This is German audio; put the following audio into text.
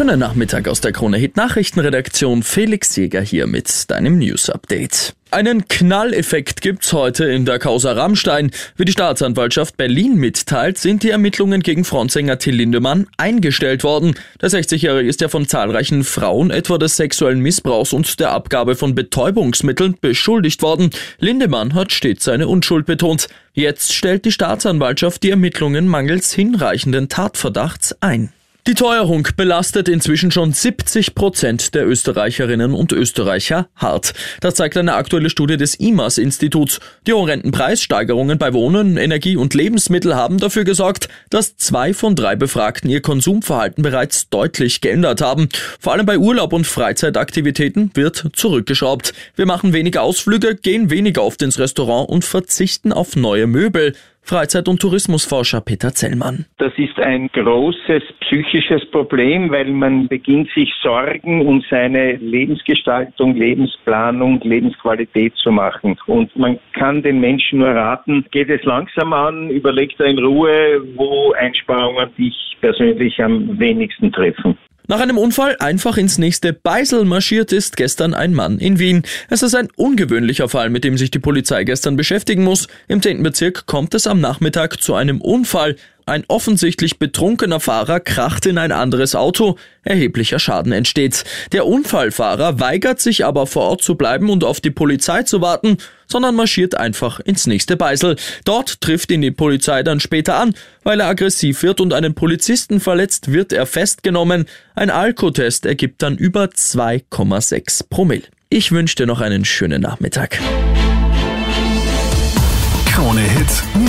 Schönen Nachmittag aus der Krone Hit Nachrichtenredaktion. Felix Jäger hier mit deinem News Update. Einen Knalleffekt gibt's heute in der Causa Rammstein. Wie die Staatsanwaltschaft Berlin mitteilt, sind die Ermittlungen gegen Frontsänger Till Lindemann eingestellt worden. Der 60-Jährige ist ja von zahlreichen Frauen etwa des sexuellen Missbrauchs und der Abgabe von Betäubungsmitteln beschuldigt worden. Lindemann hat stets seine Unschuld betont. Jetzt stellt die Staatsanwaltschaft die Ermittlungen mangels hinreichenden Tatverdachts ein. Die Teuerung belastet inzwischen schon 70 Prozent der Österreicherinnen und Österreicher hart. Das zeigt eine aktuelle Studie des IMAS-Instituts. Die horrenden Preissteigerungen bei Wohnen, Energie und Lebensmittel haben dafür gesorgt, dass zwei von drei Befragten ihr Konsumverhalten bereits deutlich geändert haben. Vor allem bei Urlaub und Freizeitaktivitäten wird zurückgeschraubt. Wir machen weniger Ausflüge, gehen weniger oft ins Restaurant und verzichten auf neue Möbel. Freizeit- und Tourismusforscher Peter Zellmann. Das ist ein großes psychisches Problem, weil man beginnt sich Sorgen um seine Lebensgestaltung, Lebensplanung, Lebensqualität zu machen. Und man kann den Menschen nur raten, geht es langsam an, überlegt er in Ruhe, wo Einsparungen dich persönlich am wenigsten treffen. Nach einem Unfall einfach ins nächste Beisel marschiert ist gestern ein Mann in Wien. Es ist ein ungewöhnlicher Fall, mit dem sich die Polizei gestern beschäftigen muss. Im 10. Bezirk kommt es am Nachmittag zu einem Unfall. Ein offensichtlich betrunkener Fahrer kracht in ein anderes Auto. Erheblicher Schaden entsteht. Der Unfallfahrer weigert sich aber vor Ort zu bleiben und auf die Polizei zu warten, sondern marschiert einfach ins nächste Beisel. Dort trifft ihn die Polizei dann später an. Weil er aggressiv wird und einen Polizisten verletzt, wird er festgenommen. Ein Alkotest ergibt dann über 2,6 Promille. Ich wünsche dir noch einen schönen Nachmittag.